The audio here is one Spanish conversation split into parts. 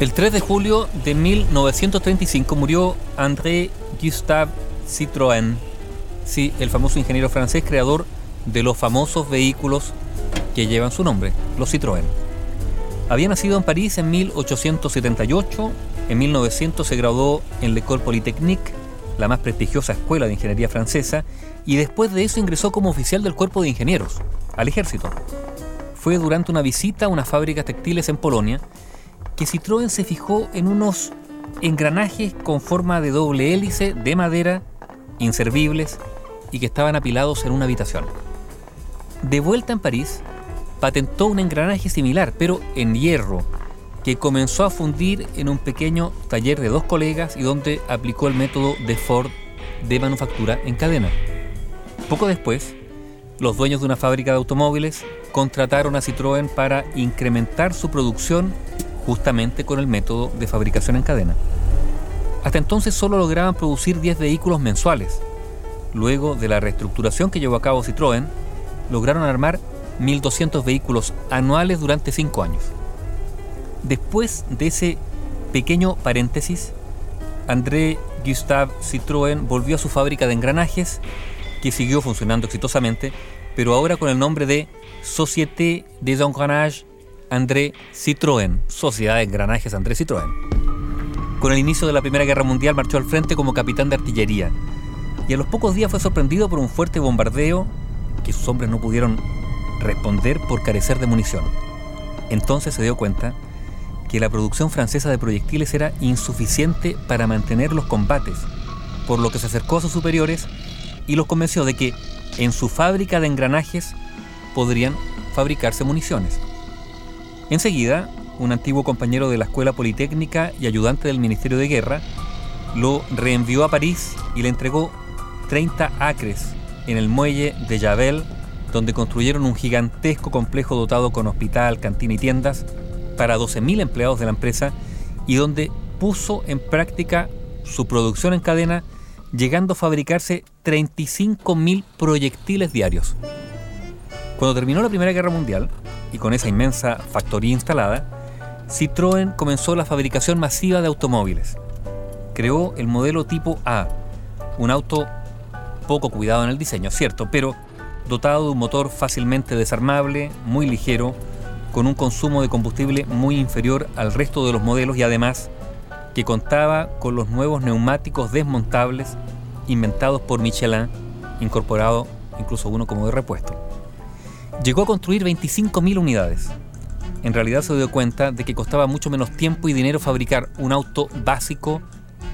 El 3 de julio de 1935 murió André Gustave Citroën, sí, el famoso ingeniero francés creador de los famosos vehículos que llevan su nombre, los Citroën. Había nacido en París en 1878, en 1900 se graduó en l'École Polytechnique, la más prestigiosa escuela de ingeniería francesa, y después de eso ingresó como oficial del cuerpo de ingenieros, al ejército. Fue durante una visita a unas fábricas textiles en Polonia que Citroën se fijó en unos engranajes con forma de doble hélice de madera, inservibles y que estaban apilados en una habitación. De vuelta en París, patentó un engranaje similar, pero en hierro, que comenzó a fundir en un pequeño taller de dos colegas y donde aplicó el método de Ford de manufactura en cadena. Poco después, los dueños de una fábrica de automóviles contrataron a Citroën para incrementar su producción justamente con el método de fabricación en cadena. Hasta entonces solo lograban producir 10 vehículos mensuales. Luego de la reestructuración que llevó a cabo Citroën, lograron armar 1.200 vehículos anuales durante 5 años. Después de ese pequeño paréntesis, André Gustave Citroën volvió a su fábrica de engranajes, que siguió funcionando exitosamente, pero ahora con el nombre de Société des Engrenages André Citroën, Sociedad de Engranajes André Citroën. Con el inicio de la Primera Guerra Mundial marchó al frente como capitán de artillería y a los pocos días fue sorprendido por un fuerte bombardeo que sus hombres no pudieron responder por carecer de munición. Entonces se dio cuenta que la producción francesa de proyectiles era insuficiente para mantener los combates, por lo que se acercó a sus superiores y los convenció de que en su fábrica de engranajes podrían fabricarse municiones. Enseguida, un antiguo compañero de la Escuela Politécnica y ayudante del Ministerio de Guerra lo reenvió a París y le entregó 30 acres en el muelle de Javel, donde construyeron un gigantesco complejo dotado con hospital, cantina y tiendas para 12.000 empleados de la empresa y donde puso en práctica su producción en cadena, llegando a fabricarse 35.000 proyectiles diarios. Cuando terminó la Primera Guerra Mundial, y con esa inmensa factoría instalada, Citroën comenzó la fabricación masiva de automóviles. Creó el modelo tipo A, un auto poco cuidado en el diseño, cierto, pero dotado de un motor fácilmente desarmable, muy ligero, con un consumo de combustible muy inferior al resto de los modelos y además que contaba con los nuevos neumáticos desmontables inventados por Michelin, incorporado incluso uno como de repuesto. Llegó a construir 25.000 unidades. En realidad se dio cuenta de que costaba mucho menos tiempo y dinero fabricar un auto básico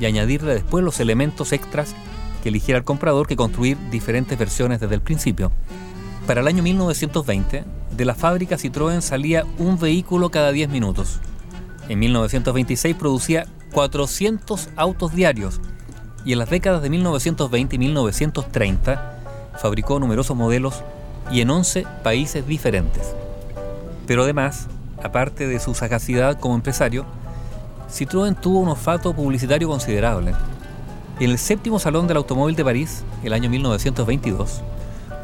y añadirle después los elementos extras que eligiera el comprador que construir diferentes versiones desde el principio. Para el año 1920, de la fábrica Citroën salía un vehículo cada 10 minutos. En 1926 producía 400 autos diarios y en las décadas de 1920 y 1930 fabricó numerosos modelos y en 11 países diferentes. Pero además, aparte de su sagacidad como empresario, Citroën tuvo un olfato publicitario considerable. En el séptimo Salón del Automóvil de París, el año 1922,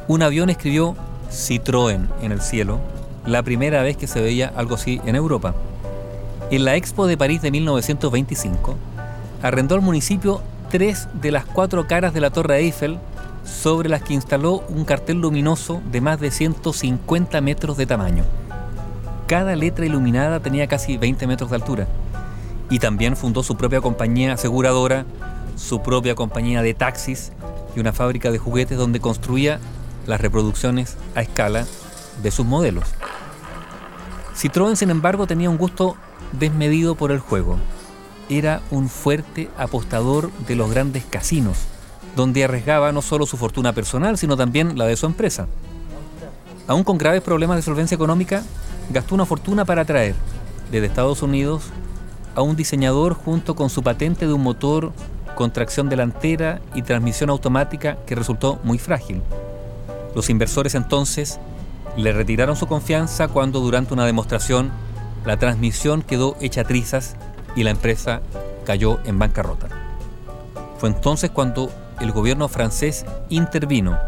un avión escribió Citroën en el cielo, la primera vez que se veía algo así en Europa. En la Expo de París de 1925, arrendó al municipio tres de las cuatro caras de la Torre Eiffel sobre las que instaló un cartel luminoso de más de 150 metros de tamaño. Cada letra iluminada tenía casi 20 metros de altura. Y también fundó su propia compañía aseguradora, su propia compañía de taxis y una fábrica de juguetes donde construía las reproducciones a escala de sus modelos. Citroën, sin embargo, tenía un gusto desmedido por el juego. Era un fuerte apostador de los grandes casinos donde arriesgaba no solo su fortuna personal, sino también la de su empresa. Aún con graves problemas de solvencia económica, gastó una fortuna para traer desde Estados Unidos a un diseñador junto con su patente de un motor con tracción delantera y transmisión automática que resultó muy frágil. Los inversores entonces le retiraron su confianza cuando durante una demostración la transmisión quedó hecha trizas y la empresa cayó en bancarrota. Fue entonces cuando el gobierno francés intervino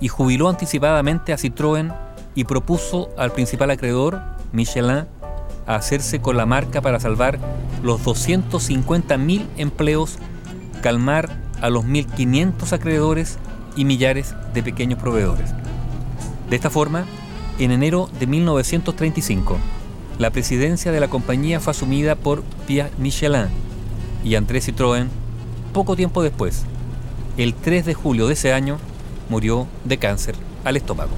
y jubiló anticipadamente a Citroën y propuso al principal acreedor, Michelin, hacerse con la marca para salvar los 250.000 empleos, calmar a los 1.500 acreedores y millares de pequeños proveedores. De esta forma, en enero de 1935, la presidencia de la compañía fue asumida por Pierre Michelin y André Citroën poco tiempo después, el 3 de julio de ese año, murió de cáncer al estómago.